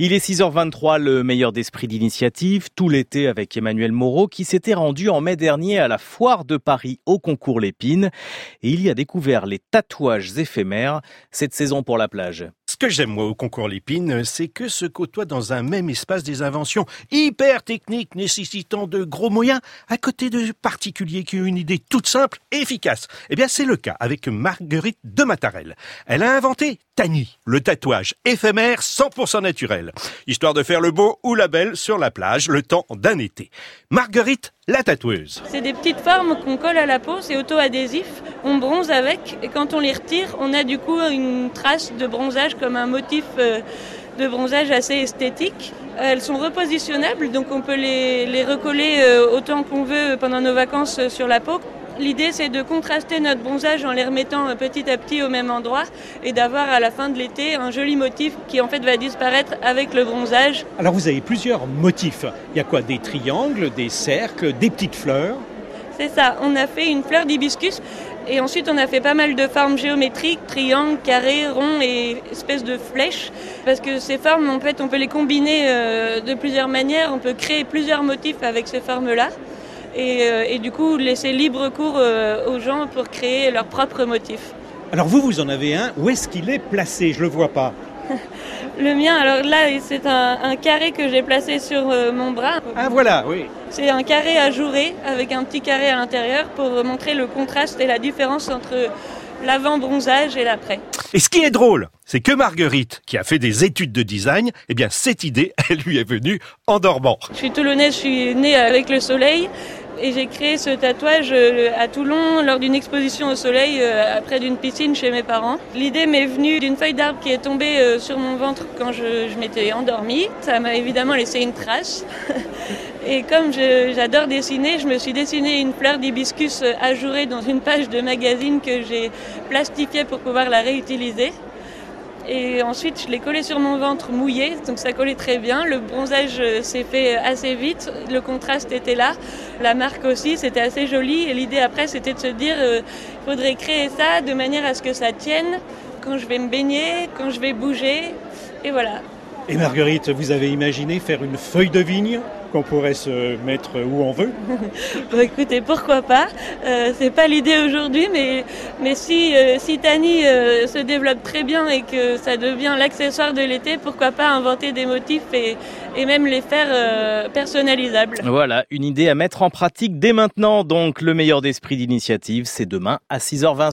Il est 6h23, le meilleur d'esprit d'initiative, tout l'été avec Emmanuel Moreau qui s'était rendu en mai dernier à la foire de Paris au concours Lépine et il y a découvert les tatouages éphémères cette saison pour la plage. Ce que j'aime moi au concours Lépine, c'est que se côtoient dans un même espace des inventions hyper techniques nécessitant de gros moyens à côté de particuliers qui ont une idée toute simple et efficace. Eh bien c'est le cas avec Marguerite de Matarel. Elle a inventé Tani, le tatouage éphémère 100% naturel, histoire de faire le beau ou la belle sur la plage le temps d'un été. Marguerite, la tatoueuse. C'est des petites formes qu'on colle à la peau, c'est auto-adhésif, on bronze avec et quand on les retire, on a du coup une trace de bronzage comme un motif euh, de bronzage assez esthétique. Elles sont repositionnables, donc on peut les, les recoller euh, autant qu'on veut pendant nos vacances euh, sur la peau. L'idée, c'est de contraster notre bronzage en les remettant euh, petit à petit au même endroit et d'avoir à la fin de l'été un joli motif qui en fait va disparaître avec le bronzage. Alors vous avez plusieurs motifs. Il y a quoi? Des triangles, des cercles, des petites fleurs? C'est ça, on a fait une fleur d'hibiscus et ensuite on a fait pas mal de formes géométriques, triangles, carrés, ronds et espèces de flèches. Parce que ces formes, en fait, on peut les combiner euh, de plusieurs manières, on peut créer plusieurs motifs avec ces formes-là et, euh, et, du coup laisser libre cours euh, aux gens pour créer leurs propres motifs. Alors vous, vous en avez un. Où est-ce qu'il est placé? Je le vois pas. le mien, alors là, c'est un, un, carré que j'ai placé sur euh, mon bras. Ah voilà, oui. C'est un carré ajouré avec un petit carré à l'intérieur pour montrer le contraste et la différence entre l'avant-bronzage et l'après. Et ce qui est drôle, c'est que Marguerite, qui a fait des études de design, eh bien cette idée, elle lui est venue en dormant. Je suis toulonnaise, je suis née avec le soleil et j'ai créé ce tatouage euh, à Toulon lors d'une exposition au soleil euh, près d'une piscine chez mes parents. L'idée m'est venue d'une feuille d'arbre qui est tombée euh, sur mon ventre quand je, m'étais endormie. Ça m'a évidemment laissé une trace. Et comme j'adore dessiner, je me suis dessiné une fleur d'hibiscus ajourée dans une page de magazine que j'ai plastifiée pour pouvoir la réutiliser. Et ensuite, je l'ai collé sur mon ventre mouillé, donc ça collait très bien. Le bronzage s'est fait assez vite, le contraste était là. La marque aussi, c'était assez joli. Et l'idée après, c'était de se dire, il euh, faudrait créer ça de manière à ce que ça tienne quand je vais me baigner, quand je vais bouger. Et voilà. Et Marguerite, vous avez imaginé faire une feuille de vigne qu'on pourrait se mettre où on veut bon, Écoutez, pourquoi pas euh, C'est pas l'idée aujourd'hui, mais, mais si, euh, si Tani euh, se développe très bien et que ça devient l'accessoire de l'été, pourquoi pas inventer des motifs et, et même les faire euh, personnalisables Voilà, une idée à mettre en pratique dès maintenant. Donc, le meilleur d'esprit d'initiative, c'est demain à 6h20.